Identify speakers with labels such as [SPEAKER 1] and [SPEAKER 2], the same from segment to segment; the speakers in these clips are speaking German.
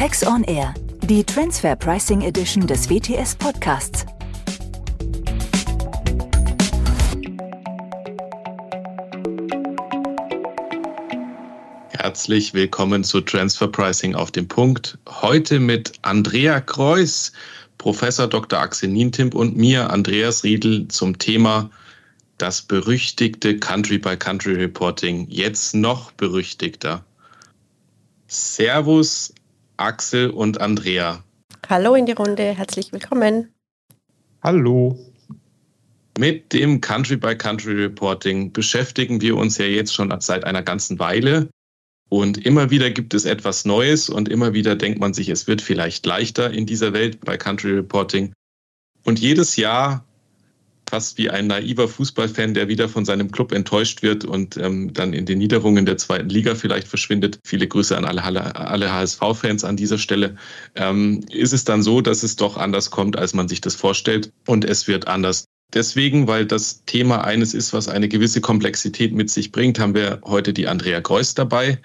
[SPEAKER 1] Tax on Air, die Transfer Pricing Edition des WTS Podcasts.
[SPEAKER 2] Herzlich willkommen zu Transfer Pricing auf dem Punkt. Heute mit Andrea Kreuss, Professor Dr. Axel Nientimp und mir, Andreas Riedel, zum Thema das berüchtigte Country-by-Country-Reporting. Jetzt noch berüchtigter. Servus, Axel und Andrea.
[SPEAKER 3] Hallo in die Runde, herzlich willkommen.
[SPEAKER 2] Hallo. Mit dem Country-by-Country-Reporting beschäftigen wir uns ja jetzt schon seit einer ganzen Weile. Und immer wieder gibt es etwas Neues und immer wieder denkt man sich, es wird vielleicht leichter in dieser Welt bei Country Reporting. Und jedes Jahr, fast wie ein naiver Fußballfan, der wieder von seinem Club enttäuscht wird und ähm, dann in den Niederungen der zweiten Liga vielleicht verschwindet, viele Grüße an alle, alle HSV-Fans an dieser Stelle, ähm, ist es dann so, dass es doch anders kommt, als man sich das vorstellt und es wird anders. Deswegen, weil das Thema eines ist, was eine gewisse Komplexität mit sich bringt, haben wir heute die Andrea Greuß dabei,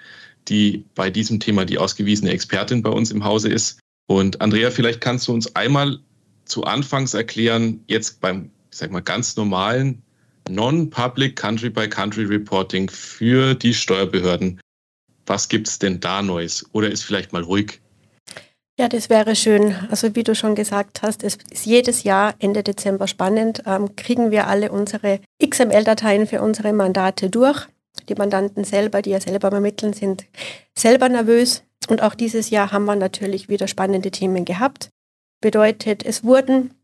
[SPEAKER 2] die bei diesem Thema die ausgewiesene Expertin bei uns im Hause ist. Und Andrea, vielleicht kannst du uns einmal zu Anfangs erklären, jetzt beim, ich sag mal, ganz normalen Non-Public Country-by-Country Reporting für die Steuerbehörden. Was gibt es denn da Neues? Oder ist vielleicht mal ruhig?
[SPEAKER 3] Ja, das wäre schön. Also wie du schon gesagt hast, es ist jedes Jahr Ende Dezember spannend. Ähm, kriegen wir alle unsere XML-Dateien für unsere Mandate durch. Die Mandanten selber, die ja selber ermitteln, sind selber nervös. Und auch dieses Jahr haben wir natürlich wieder spannende Themen gehabt. Bedeutet, es wurden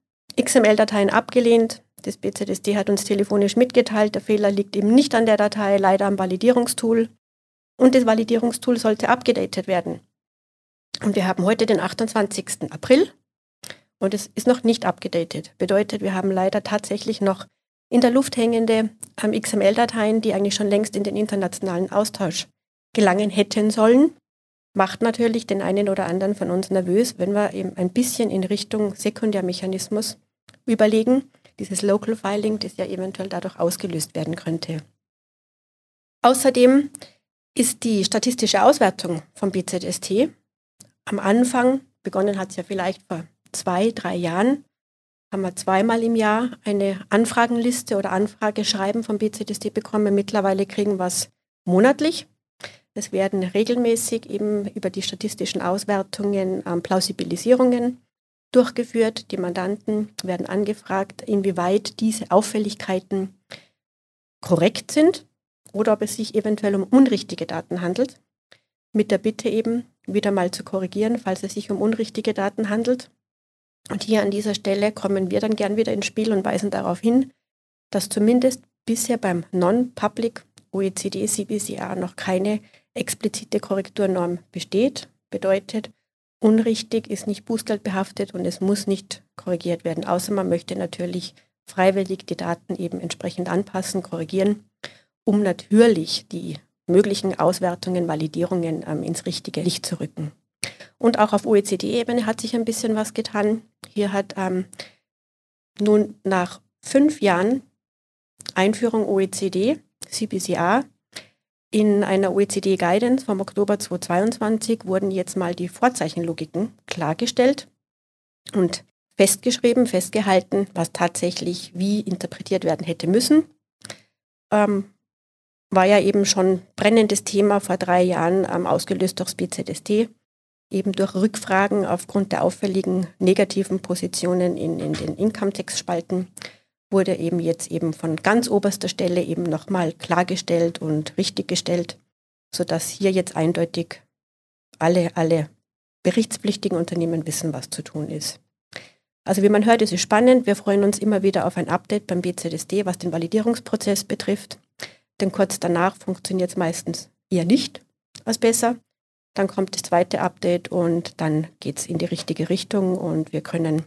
[SPEAKER 3] XML-Dateien abgelehnt. Das BZSD hat uns telefonisch mitgeteilt, der Fehler liegt eben nicht an der Datei, leider am Validierungstool. Und das Validierungstool sollte abgedatet werden. Und wir haben heute den 28. April und es ist noch nicht abgedatet. Bedeutet, wir haben leider tatsächlich noch in der Luft hängende ähm, XML-Dateien, die eigentlich schon längst in den internationalen Austausch gelangen hätten sollen. Macht natürlich den einen oder anderen von uns nervös, wenn wir eben ein bisschen in Richtung Sekundärmechanismus überlegen, dieses Local Filing, das ja eventuell dadurch ausgelöst werden könnte. Außerdem ist die statistische Auswertung vom BZST am Anfang, begonnen hat es ja vielleicht vor zwei, drei Jahren, haben wir zweimal im Jahr eine Anfragenliste oder Anfrageschreiben vom BZSD bekommen. Mittlerweile kriegen wir es monatlich. Es werden regelmäßig eben über die statistischen Auswertungen ähm, Plausibilisierungen durchgeführt. Die Mandanten werden angefragt, inwieweit diese Auffälligkeiten korrekt sind oder ob es sich eventuell um unrichtige Daten handelt. Mit der Bitte eben, wieder mal zu korrigieren, falls es sich um unrichtige Daten handelt. Und hier an dieser Stelle kommen wir dann gern wieder ins Spiel und weisen darauf hin, dass zumindest bisher beim Non-Public OECD CBCA noch keine explizite Korrekturnorm besteht. Bedeutet, unrichtig ist nicht Bußgeld behaftet und es muss nicht korrigiert werden, außer man möchte natürlich freiwillig die Daten eben entsprechend anpassen, korrigieren, um natürlich die möglichen Auswertungen, Validierungen ähm, ins richtige Licht zu rücken. Und auch auf OECD-Ebene hat sich ein bisschen was getan. Hier hat ähm, nun nach fünf Jahren Einführung OECD, CBCA, in einer OECD-Guidance vom Oktober 2022 wurden jetzt mal die Vorzeichenlogiken klargestellt und festgeschrieben, festgehalten, was tatsächlich wie interpretiert werden hätte müssen. Ähm, war ja eben schon brennendes Thema vor drei Jahren, ähm, ausgelöst durchs BZST, eben durch Rückfragen aufgrund der auffälligen negativen Positionen in, in den Income-Tax-Spalten wurde eben jetzt eben von ganz oberster Stelle eben nochmal klargestellt und richtiggestellt, sodass hier jetzt eindeutig alle, alle berichtspflichtigen Unternehmen wissen, was zu tun ist. Also wie man hört, ist es spannend. Wir freuen uns immer wieder auf ein Update beim BZSD, was den Validierungsprozess betrifft denn kurz danach funktioniert es meistens eher nicht als besser. Dann kommt das zweite Update und dann geht es in die richtige Richtung und wir können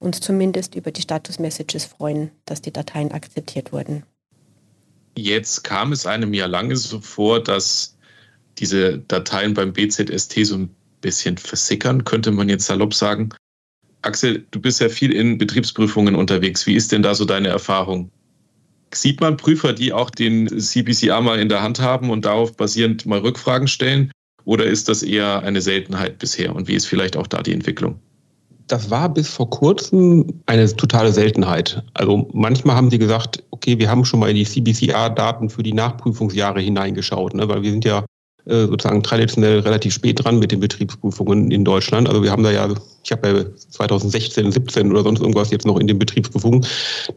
[SPEAKER 3] uns zumindest über die Status-Messages freuen, dass die Dateien akzeptiert wurden.
[SPEAKER 2] Jetzt kam es einem ja lange so vor, dass diese Dateien beim BZST so ein bisschen versickern, könnte man jetzt salopp sagen. Axel, du bist ja viel in Betriebsprüfungen unterwegs. Wie ist denn da so deine Erfahrung? Sieht man Prüfer, die auch den CBCA mal in der Hand haben und darauf basierend mal Rückfragen stellen? Oder ist das eher eine Seltenheit bisher? Und wie ist vielleicht auch da die Entwicklung?
[SPEAKER 4] Das war bis vor kurzem eine totale Seltenheit. Also manchmal haben sie gesagt, okay, wir haben schon mal in die CBCR-Daten für die Nachprüfungsjahre hineingeschaut, ne? weil wir sind ja äh, sozusagen traditionell relativ spät dran mit den Betriebsprüfungen in Deutschland. Also wir haben da ja, ich habe ja 2016, 17 oder sonst irgendwas jetzt noch in den Betriebsprüfungen.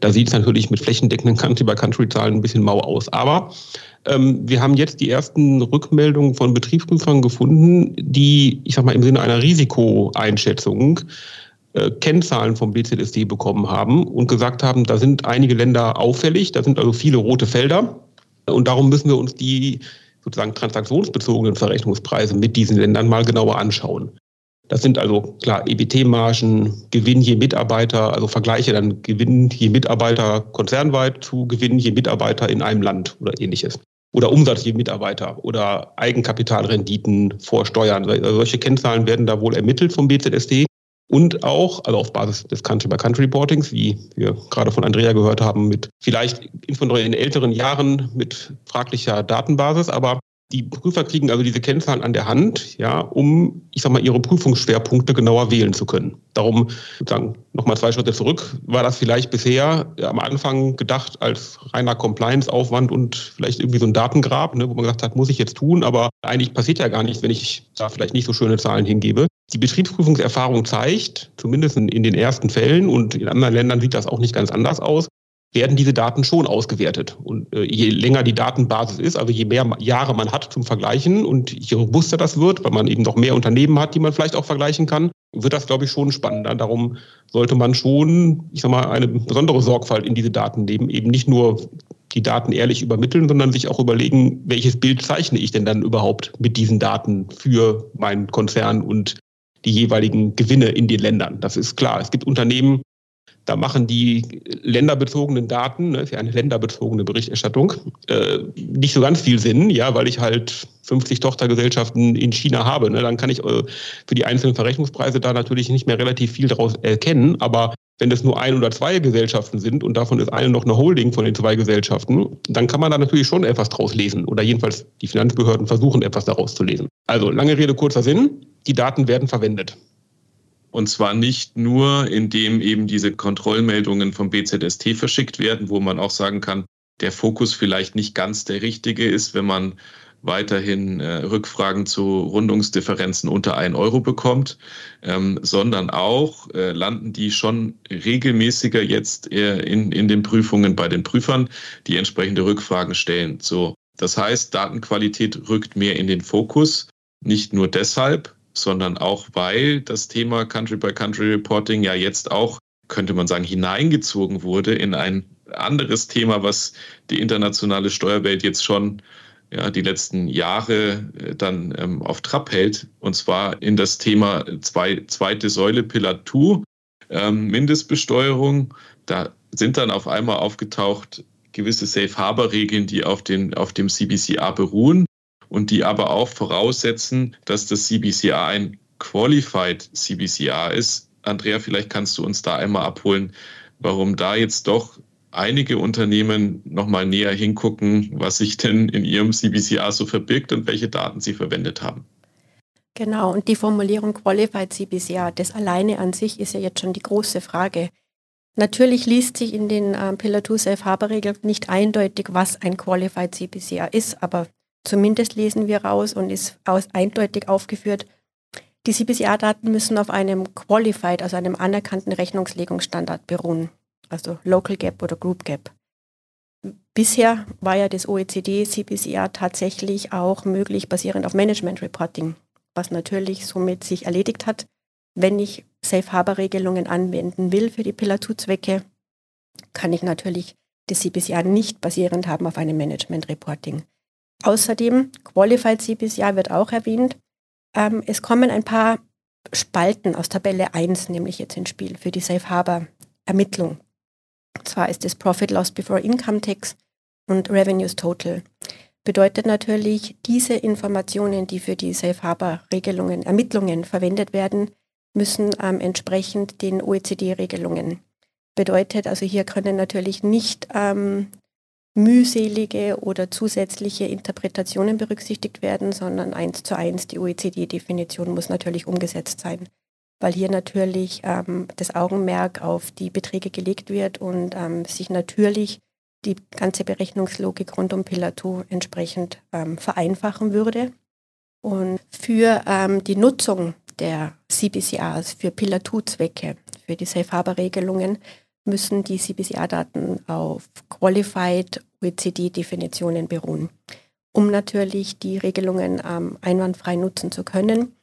[SPEAKER 4] Da sieht es natürlich mit flächendeckenden Country-by-Country-Zahlen ein bisschen mau aus. Aber ähm, wir haben jetzt die ersten Rückmeldungen von Betriebsprüfern gefunden, die, ich sag mal, im Sinne einer Risikoeinschätzung äh, Kennzahlen vom BZSD bekommen haben und gesagt haben, da sind einige Länder auffällig, da sind also viele rote Felder. Und darum müssen wir uns die sozusagen transaktionsbezogenen Verrechnungspreise mit diesen Ländern mal genauer anschauen. Das sind also klar EBT-Margen, Gewinn je Mitarbeiter, also Vergleiche dann Gewinn je Mitarbeiter konzernweit zu Gewinn je Mitarbeiter in einem Land oder ähnliches. Oder Umsatz je Mitarbeiter oder Eigenkapitalrenditen vor Steuern. Also solche Kennzahlen werden da wohl ermittelt vom BZSD. Und auch, also auf Basis des Country-by-Country-Reportings, wie wir gerade von Andrea gehört haben, mit vielleicht insbesondere in älteren Jahren mit fraglicher Datenbasis, aber die Prüfer kriegen also diese Kennzahlen an der Hand, ja, um, ich sag mal, ihre Prüfungsschwerpunkte genauer wählen zu können. Darum, sozusagen, nochmal zwei Schritte zurück, war das vielleicht bisher am Anfang gedacht als reiner Compliance-Aufwand und vielleicht irgendwie so ein Datengrab, ne, wo man gesagt hat, muss ich jetzt tun, aber eigentlich passiert ja gar nichts, wenn ich da vielleicht nicht so schöne Zahlen hingebe. Die Betriebsprüfungserfahrung zeigt, zumindest in, den ersten Fällen und in anderen Ländern sieht das auch nicht ganz anders aus, werden diese Daten schon ausgewertet. Und äh, je länger die Datenbasis ist, also je mehr Jahre man hat zum Vergleichen und je robuster das wird, weil man eben noch mehr Unternehmen hat, die man vielleicht auch vergleichen kann, wird das, glaube ich, schon spannender. Darum sollte man schon, ich sag mal, eine besondere Sorgfalt in diese Daten nehmen, eben nicht nur die Daten ehrlich übermitteln, sondern sich auch überlegen, welches Bild zeichne ich denn dann überhaupt mit diesen Daten für meinen Konzern und die jeweiligen Gewinne in den Ländern. Das ist klar. Es gibt Unternehmen, da machen die länderbezogenen Daten, ne, ja eine länderbezogene Berichterstattung, äh, nicht so ganz viel Sinn, ja, weil ich halt 50 Tochtergesellschaften in China habe. Ne, dann kann ich äh, für die einzelnen Verrechnungspreise da natürlich nicht mehr relativ viel daraus erkennen. Aber wenn es nur ein oder zwei Gesellschaften sind und davon ist eine noch eine Holding von den zwei Gesellschaften, dann kann man da natürlich schon etwas draus lesen. Oder jedenfalls die Finanzbehörden versuchen etwas daraus zu lesen. Also lange Rede, kurzer Sinn. Die Daten werden verwendet.
[SPEAKER 2] Und zwar nicht nur, indem eben diese Kontrollmeldungen vom BZST verschickt werden, wo man auch sagen kann, der Fokus vielleicht nicht ganz der richtige ist, wenn man weiterhin äh, Rückfragen zu Rundungsdifferenzen unter 1 Euro bekommt, ähm, sondern auch äh, landen die schon regelmäßiger jetzt äh, in, in den Prüfungen bei den Prüfern, die entsprechende Rückfragen stellen. So, das heißt, Datenqualität rückt mehr in den Fokus, nicht nur deshalb, sondern auch weil das Thema Country-by-Country-Reporting ja jetzt auch, könnte man sagen, hineingezogen wurde in ein anderes Thema, was die internationale Steuerwelt jetzt schon ja, die letzten Jahre äh, dann ähm, auf Trab hält, und zwar in das Thema zwei, zweite Säule Pillar 2, ähm, Mindestbesteuerung. Da sind dann auf einmal aufgetaucht gewisse Safe Harbor Regeln, die auf, den, auf dem CBCA beruhen und die aber auch voraussetzen, dass das CBCA ein Qualified CBCA ist. Andrea, vielleicht kannst du uns da einmal abholen, warum da jetzt doch einige Unternehmen nochmal näher hingucken, was sich denn in ihrem CBCA so verbirgt und welche Daten sie verwendet haben.
[SPEAKER 3] Genau, und die Formulierung Qualified CBCA, das alleine an sich ist ja jetzt schon die große Frage. Natürlich liest sich in den äh, Pillar 2 Safe Harbor Regeln nicht eindeutig, was ein Qualified CBCA ist, aber Zumindest lesen wir raus und ist aus, eindeutig aufgeführt, die CBCA-Daten müssen auf einem Qualified, also einem anerkannten Rechnungslegungsstandard beruhen, also Local Gap oder Group Gap. Bisher war ja das OECD CBCA tatsächlich auch möglich basierend auf Management Reporting, was natürlich somit sich erledigt hat. Wenn ich Safe Harbor Regelungen anwenden will für die Pillar 2 Zwecke, kann ich natürlich das CBCA nicht basierend haben auf einem Management Reporting. Außerdem, Qualified CPCA wird auch erwähnt. Ähm, es kommen ein paar Spalten aus Tabelle 1 nämlich jetzt ins Spiel für die Safe Harbor Ermittlung. Zwar ist es Profit Loss Before Income Tax und Revenues Total. Bedeutet natürlich, diese Informationen, die für die Safe Harbor Regelungen, Ermittlungen verwendet werden, müssen ähm, entsprechend den OECD-Regelungen. Bedeutet also, hier können natürlich nicht ähm, mühselige oder zusätzliche Interpretationen berücksichtigt werden, sondern eins zu eins die OECD-Definition muss natürlich umgesetzt sein, weil hier natürlich ähm, das Augenmerk auf die Beträge gelegt wird und ähm, sich natürlich die ganze Berechnungslogik rund um Pillar 2 entsprechend ähm, vereinfachen würde. Und für ähm, die Nutzung der CBCRs für Pillar 2 Zwecke, für die Safe Harbor Regelungen, müssen die CBCR-Daten auf Qualified OECD-Definitionen beruhen. Um natürlich die Regelungen ähm, einwandfrei nutzen zu können,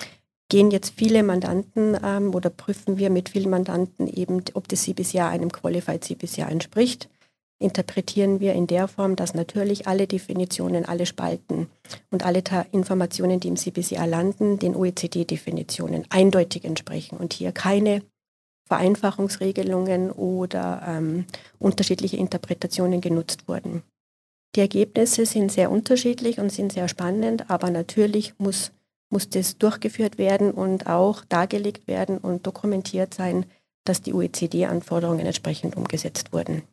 [SPEAKER 3] gehen jetzt viele Mandanten ähm, oder prüfen wir mit vielen Mandanten eben, ob das CBCR einem Qualified CBCR entspricht. Interpretieren wir in der Form, dass natürlich alle Definitionen, alle Spalten und alle Informationen, die im CBCR landen, den OECD-Definitionen eindeutig entsprechen und hier keine Vereinfachungsregelungen oder ähm, unterschiedliche Interpretationen genutzt wurden. Die Ergebnisse sind sehr unterschiedlich und sind sehr spannend, aber natürlich muss, muss das durchgeführt werden und auch dargelegt werden und dokumentiert sein, dass die OECD-Anforderungen entsprechend umgesetzt wurden.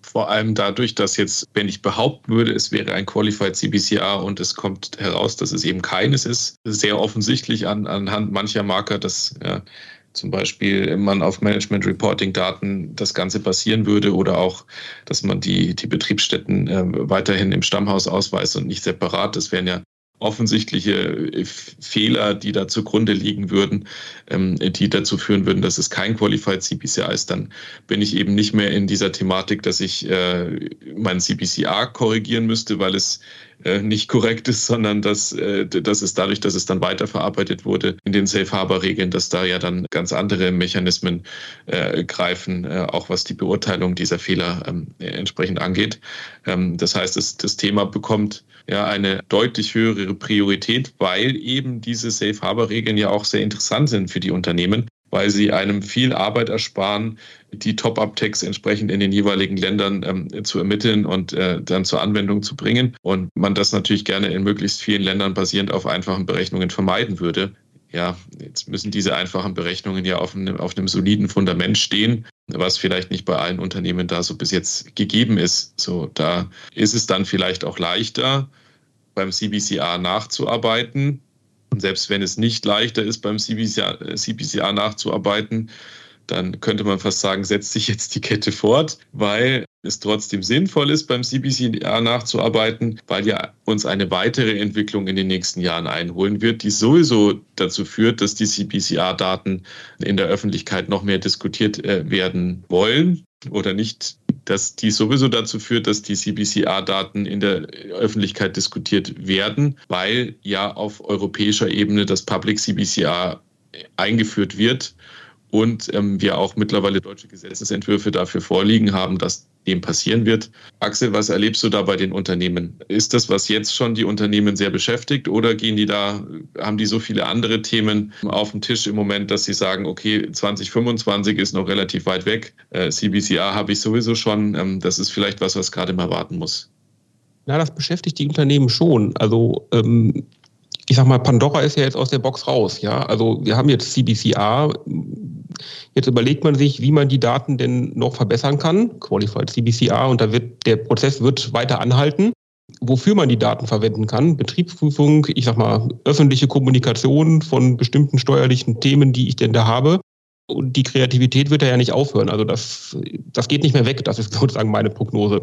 [SPEAKER 2] Vor allem dadurch, dass jetzt, wenn ich behaupten würde, es wäre ein Qualified CBCR und es kommt heraus, dass es eben keines ist, sehr offensichtlich an, anhand mancher Marker, dass ja, zum Beispiel man auf Management Reporting Daten das Ganze basieren würde oder auch, dass man die, die Betriebsstätten äh, weiterhin im Stammhaus ausweist und nicht separat. Das wären ja offensichtliche äh, Fehler, die da zugrunde liegen würden, ähm, die dazu führen würden, dass es kein Qualified CPCA ist, dann bin ich eben nicht mehr in dieser Thematik, dass ich äh, mein CPCA korrigieren müsste, weil es äh, nicht korrekt ist, sondern dass, dass es dadurch, dass es dann weiterverarbeitet wurde in den Safe Harbor Regeln, dass da ja dann ganz andere Mechanismen greifen, auch was die Beurteilung dieser Fehler ähm, entsprechend angeht. Ähm, das heißt, das Thema bekommt ja eine deutlich höhere Priorität, weil eben diese Safe Harbor Regeln ja auch sehr interessant sind für die Unternehmen weil sie einem viel Arbeit ersparen, die Top-Up-Tags entsprechend in den jeweiligen Ländern ähm, zu ermitteln und äh, dann zur Anwendung zu bringen. Und man das natürlich gerne in möglichst vielen Ländern basierend auf einfachen Berechnungen vermeiden würde. Ja, jetzt müssen diese einfachen Berechnungen ja auf einem, auf einem soliden Fundament stehen, was vielleicht nicht bei allen Unternehmen da so bis jetzt gegeben ist. So, da ist es dann vielleicht auch leichter, beim CBCA nachzuarbeiten, und selbst wenn es nicht leichter ist, beim CPCA, CPCA nachzuarbeiten, dann könnte man fast sagen, setzt sich jetzt die Kette fort, weil es trotzdem sinnvoll ist, beim CPCA nachzuarbeiten, weil ja uns eine weitere Entwicklung in den nächsten Jahren einholen wird, die sowieso dazu führt, dass die CPCA-Daten in der Öffentlichkeit noch mehr diskutiert äh, werden wollen oder nicht, dass die sowieso dazu führt, dass die CBCA-Daten in der Öffentlichkeit diskutiert werden, weil ja auf europäischer Ebene das Public CBCA eingeführt wird und ähm, wir auch mittlerweile deutsche Gesetzesentwürfe dafür vorliegen haben, dass dem passieren wird. Axel, was erlebst du da bei den Unternehmen? Ist das, was jetzt schon die Unternehmen sehr beschäftigt oder gehen die da, haben die so viele andere Themen auf dem Tisch im Moment, dass sie sagen, okay, 2025 ist noch relativ weit weg, äh, CBCA habe ich sowieso schon, ähm, das ist vielleicht was, was gerade mal warten muss?
[SPEAKER 4] Na, das beschäftigt die Unternehmen schon. Also ähm, ich sag mal, Pandora ist ja jetzt aus der Box raus. Ja, also wir haben jetzt CBCA. Jetzt überlegt man sich, wie man die Daten denn noch verbessern kann. Qualified CBCA und da wird der Prozess wird weiter anhalten. Wofür man die Daten verwenden kann, Betriebsprüfung, ich sag mal, öffentliche Kommunikation von bestimmten steuerlichen Themen, die ich denn da habe. Und die Kreativität wird ja nicht aufhören. Also das, das geht nicht mehr weg. Das ist sozusagen meine Prognose.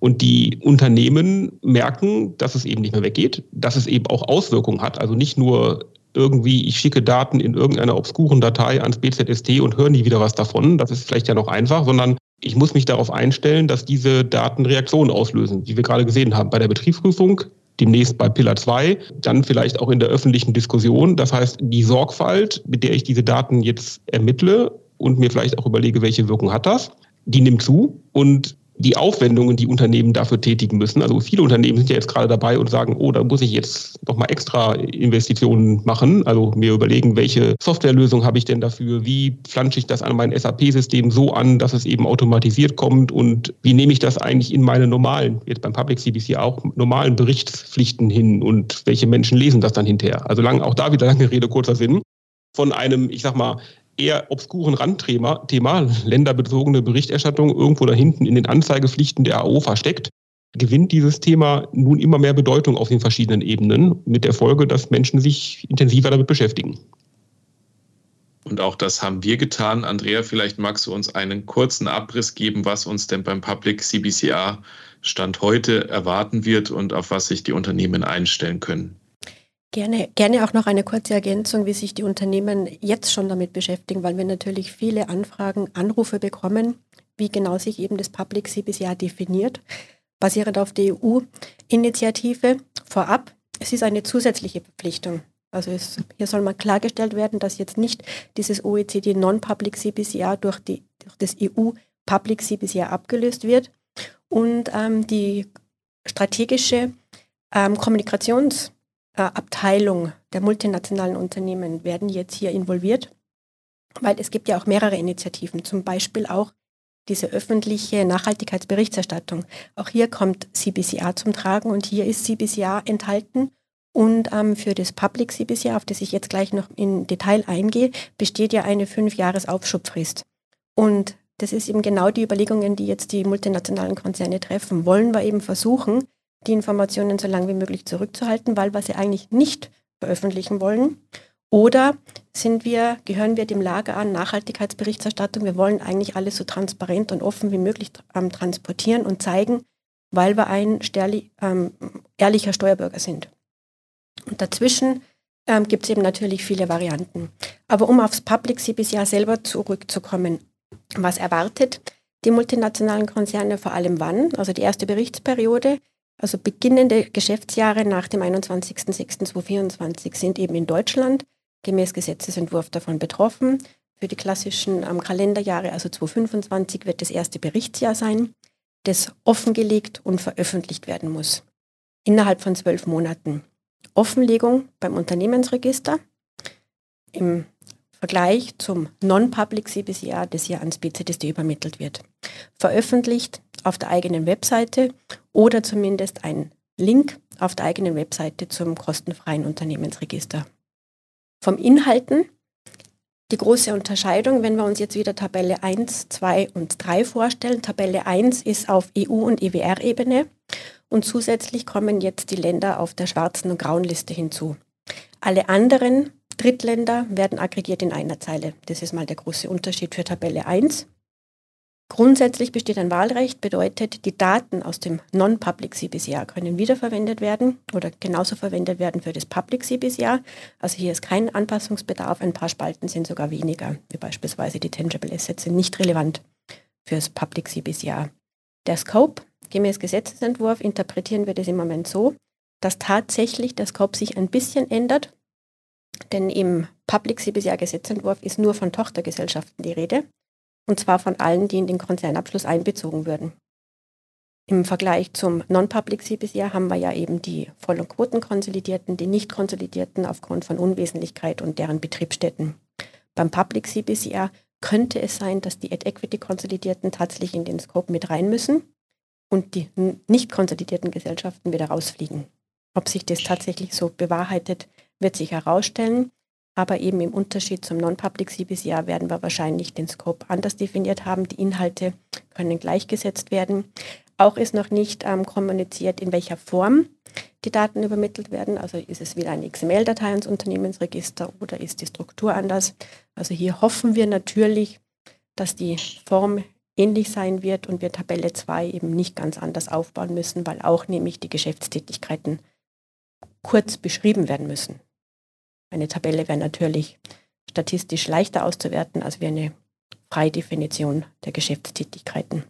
[SPEAKER 4] Und die Unternehmen merken, dass es eben nicht mehr weggeht, dass es eben auch Auswirkungen hat. Also nicht nur irgendwie, ich schicke Daten in irgendeiner obskuren Datei ans BZST und höre nie wieder was davon. Das ist vielleicht ja noch einfach, sondern ich muss mich darauf einstellen, dass diese Daten Reaktionen auslösen, wie wir gerade gesehen haben bei der Betriebsprüfung, demnächst bei Pillar 2, dann vielleicht auch in der öffentlichen Diskussion. Das heißt, die Sorgfalt, mit der ich diese Daten jetzt ermittle und mir vielleicht auch überlege, welche Wirkung hat das, die nimmt zu. Und die Aufwendungen, die Unternehmen dafür tätigen müssen. Also viele Unternehmen sind ja jetzt gerade dabei und sagen, oh, da muss ich jetzt nochmal extra Investitionen machen. Also mir überlegen, welche Softwarelösung habe ich denn dafür? Wie pflanze ich das an mein SAP-System so an, dass es eben automatisiert kommt? Und wie nehme ich das eigentlich in meine normalen, jetzt beim Public CBC auch, normalen Berichtspflichten hin? Und welche Menschen lesen das dann hinterher? Also lang, auch da wieder lange Rede, kurzer Sinn. Von einem, ich sag mal, eher obskuren Randthema, Thema, länderbezogene Berichterstattung irgendwo da hinten in den Anzeigepflichten der AO versteckt, gewinnt dieses Thema nun immer mehr Bedeutung auf den verschiedenen Ebenen, mit der Folge, dass Menschen sich intensiver damit beschäftigen.
[SPEAKER 2] Und auch das haben wir getan. Andrea, vielleicht magst du uns einen kurzen Abriss geben, was uns denn beim Public CBCR Stand heute erwarten wird und auf was sich die Unternehmen einstellen können.
[SPEAKER 3] Gerne, gerne auch noch eine kurze Ergänzung, wie sich die Unternehmen jetzt schon damit beschäftigen, weil wir natürlich viele Anfragen, Anrufe bekommen, wie genau sich eben das Public CBCR definiert, basierend auf der EU-Initiative. Vorab, es ist eine zusätzliche Verpflichtung. Also es, hier soll mal klargestellt werden, dass jetzt nicht dieses OECD Non-Public CBCR durch, die, durch das EU Public CBCR abgelöst wird und ähm, die strategische ähm, Kommunikationsabteilung äh, der multinationalen Unternehmen werden jetzt hier involviert, weil es gibt ja auch mehrere Initiativen, zum Beispiel auch diese öffentliche Nachhaltigkeitsberichterstattung. Auch hier kommt CBCR zum Tragen und hier ist CBCR enthalten und ähm, für das Public CBCR, auf das ich jetzt gleich noch in Detail eingehe, besteht ja eine fünf Jahres Aufschubfrist. Und das ist eben genau die Überlegungen, die jetzt die multinationalen Konzerne treffen. Wollen wir eben versuchen, die Informationen so lange wie möglich zurückzuhalten, weil wir sie eigentlich nicht veröffentlichen wollen? Oder sind wir, gehören wir dem Lager an Nachhaltigkeitsberichterstattung? Wir wollen eigentlich alles so transparent und offen wie möglich ähm, transportieren und zeigen, weil wir ein ähm, ehrlicher Steuerbürger sind. Und dazwischen ähm, gibt es eben natürlich viele Varianten. Aber um aufs Public CBCR selber zurückzukommen, was erwartet die multinationalen Konzerne vor allem wann? Also die erste Berichtsperiode, also beginnende Geschäftsjahre nach dem 21.06.2024 sind eben in Deutschland gemäß Gesetzesentwurf davon betroffen. Für die klassischen ähm, Kalenderjahre, also 2025, wird das erste Berichtsjahr sein, das offengelegt und veröffentlicht werden muss. Innerhalb von zwölf Monaten. Offenlegung beim Unternehmensregister im Vergleich zum Non-Public CBCR, das hier ans BZSD übermittelt wird. Veröffentlicht auf der eigenen Webseite oder zumindest ein Link auf der eigenen Webseite zum kostenfreien Unternehmensregister. Vom Inhalten die große Unterscheidung, wenn wir uns jetzt wieder Tabelle 1, 2 und 3 vorstellen. Tabelle 1 ist auf EU- und EWR-Ebene und zusätzlich kommen jetzt die Länder auf der schwarzen und grauen Liste hinzu. Alle anderen Drittländer werden aggregiert in einer Zeile. Das ist mal der große Unterschied für Tabelle 1. Grundsätzlich besteht ein Wahlrecht, bedeutet, die Daten aus dem Non-Public CBCR können wiederverwendet werden oder genauso verwendet werden für das Public CBCR. Also hier ist kein Anpassungsbedarf, ein paar Spalten sind sogar weniger, wie beispielsweise die Tangible Assets sind nicht relevant für das Public CBCR. Der Scope Gemäß Gesetzesentwurf interpretieren wir das im Moment so, dass tatsächlich der Scope sich ein bisschen ändert, denn im Public CBCR Gesetzentwurf ist nur von Tochtergesellschaften die Rede, und zwar von allen, die in den Konzernabschluss einbezogen würden. Im Vergleich zum Non-Public CBCR haben wir ja eben die Voll- und Quotenkonsolidierten, die nicht konsolidierten aufgrund von Unwesentlichkeit und deren Betriebsstätten. Beim Public CBCR könnte es sein, dass die Ad-Equity-Konsolidierten tatsächlich in den Scope mit rein müssen und die nicht konsolidierten Gesellschaften wieder rausfliegen. Ob sich das tatsächlich so bewahrheitet, wird sich herausstellen. Aber eben im Unterschied zum Non-Public CBCR werden wir wahrscheinlich den Scope anders definiert haben. Die Inhalte können gleichgesetzt werden. Auch ist noch nicht ähm, kommuniziert, in welcher Form die Daten übermittelt werden. Also ist es wieder eine XML-Datei ins Unternehmensregister oder ist die Struktur anders? Also hier hoffen wir natürlich, dass die Form ähnlich sein wird und wir Tabelle 2 eben nicht ganz anders aufbauen müssen, weil auch nämlich die Geschäftstätigkeiten kurz beschrieben werden müssen. Eine Tabelle wäre natürlich statistisch leichter auszuwerten als wie eine Freidefinition der Geschäftstätigkeiten.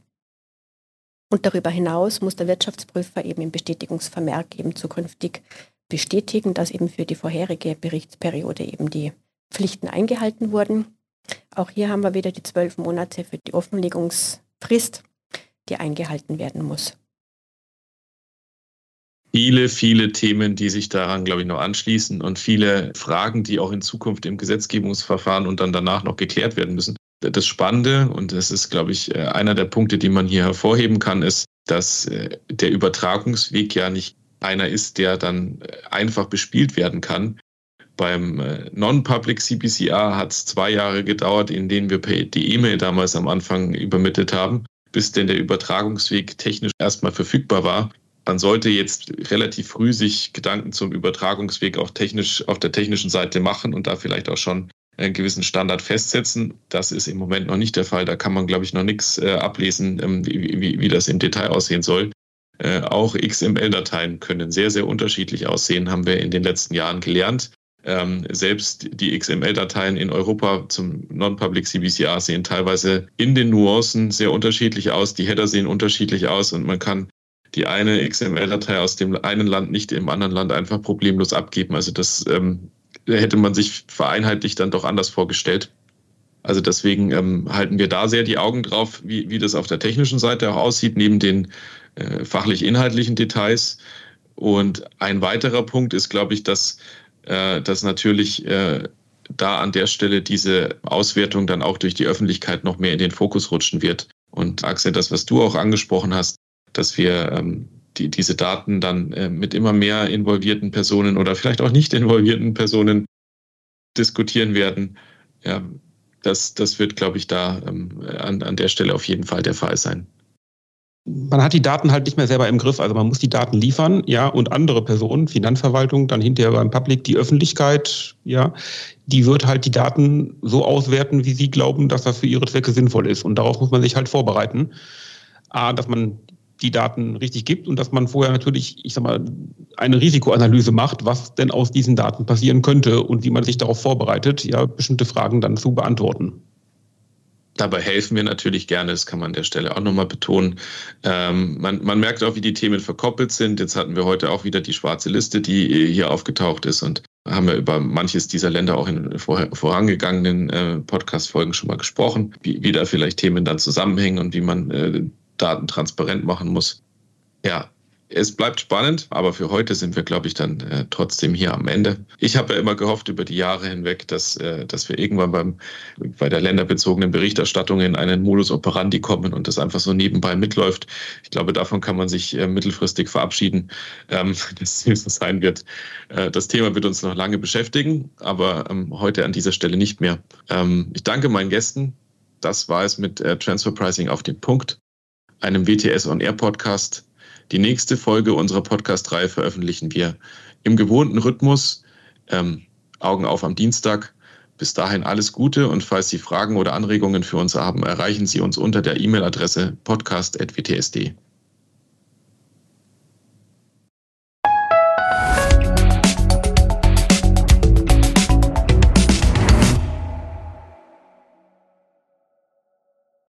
[SPEAKER 3] Und darüber hinaus muss der Wirtschaftsprüfer eben im Bestätigungsvermerk eben zukünftig bestätigen, dass eben für die vorherige Berichtsperiode eben die Pflichten eingehalten wurden auch hier haben wir wieder die zwölf Monate für die Offenlegungsfrist, die eingehalten werden muss.
[SPEAKER 2] Viele, viele Themen, die sich daran, glaube ich, noch anschließen und viele Fragen, die auch in Zukunft im Gesetzgebungsverfahren und dann danach noch geklärt werden müssen. Das Spannende, und das ist, glaube ich, äh, einer der Punkte, die man hier hervorheben kann, ist, dass äh, der Übertragungsweg ja nicht einer ist, der dann äh, einfach bespielt werden kann, Beim Non-Public CBCR hat es zwei Jahre gedauert, in denen wir die E-Mail damals am Anfang übermittelt haben, bis denn der Übertragungsweg technisch erstmal verfügbar war. Man sollte jetzt relativ früh sich Gedanken zum Übertragungsweg auch technisch auf der technischen Seite machen und da vielleicht auch schon einen gewissen Standard festsetzen. Das ist im Moment noch nicht der Fall. Da kann man, glaube ich, noch nichts äh, ablesen, ähm, wie, wie, wie, das im Detail aussehen soll. Äh, auch XML-Dateien können sehr, sehr unterschiedlich aussehen, haben wir in den letzten Jahren gelernt. Ähm, selbst die XML-Dateien in Europa zum Non-Public CBCR sehen teilweise in den Nuancen sehr unterschiedlich aus. Die Header sehen unterschiedlich aus und man kann die eine XML-Datei aus dem einen Land nicht im anderen Land einfach problemlos abgeben. Also das ähm, hätte man sich vereinheitlicht dann doch anders vorgestellt. Also deswegen ähm, halten wir da sehr die Augen drauf, wie, wie das auf der technischen Seite auch aussieht, neben den äh, fachlich-inhaltlichen Details. Und ein weiterer Punkt ist, glaube ich, dass, äh, dass natürlich äh, da an der Stelle diese Auswertung dann auch durch die Öffentlichkeit noch mehr in den Fokus rutschen wird. Und Axel, das, was du auch angesprochen hast, dass wir ähm, die, diese Daten dann äh, mit immer mehr involvierten Personen oder vielleicht auch nicht involvierten Personen diskutieren werden. Ja, das, das wird, glaube ich, da ähm, an, an der Stelle auf jeden Fall der Fall sein.
[SPEAKER 4] Man hat die Daten halt nicht mehr selber im Griff, also man muss die Daten liefern, ja, und andere Personen, Finanzverwaltung, dann hinterher beim Public, die Öffentlichkeit, ja, die wird halt die Daten so auswerten, wie sie glauben, dass das für ihre Zwecke sinnvoll ist. Und darauf muss man sich halt vorbereiten. A, dass man die Daten richtig gibt und dass man vorher natürlich, ich sag mal, eine Risikoanalyse macht, was denn aus diesen Daten passieren könnte und wie man sich darauf vorbereitet, ja, bestimmte Fragen dann zu beantworten.
[SPEAKER 2] Dabei helfen wir natürlich gerne, das kann man an der Stelle auch nochmal betonen. Ähm, man, man merkt auch, wie die Themen verkoppelt sind. Jetzt hatten wir heute auch wieder die schwarze Liste, die hier aufgetaucht ist und haben wir über manches dieser Länder auch in vor, vorangegangenen äh, Podcast-Folgen schon mal gesprochen, wie, wie da vielleicht Themen dann zusammenhängen und wie man äh, Daten transparent machen muss. Ja, es bleibt spannend, aber für heute sind wir, glaube ich, dann äh, trotzdem hier am Ende. Ich habe ja immer gehofft über die Jahre hinweg, dass, äh, dass wir irgendwann beim, bei der länderbezogenen Berichterstattung in einen Modus operandi kommen und das einfach so nebenbei mitläuft. Ich glaube, davon kann man sich äh, mittelfristig verabschieden, ähm, dass es so sein wird. Äh, das Thema wird uns noch lange beschäftigen, aber ähm, heute an dieser Stelle nicht mehr. Ähm, ich danke meinen Gästen. Das war es mit äh, Transfer Pricing auf den Punkt einem WTS On Air Podcast. Die nächste Folge unserer Podcast-Reihe veröffentlichen wir im gewohnten Rhythmus. Ähm, Augen auf am Dienstag. Bis dahin alles Gute und falls Sie Fragen oder Anregungen für uns haben, erreichen Sie uns unter der E-Mail-Adresse podcast.wtsd.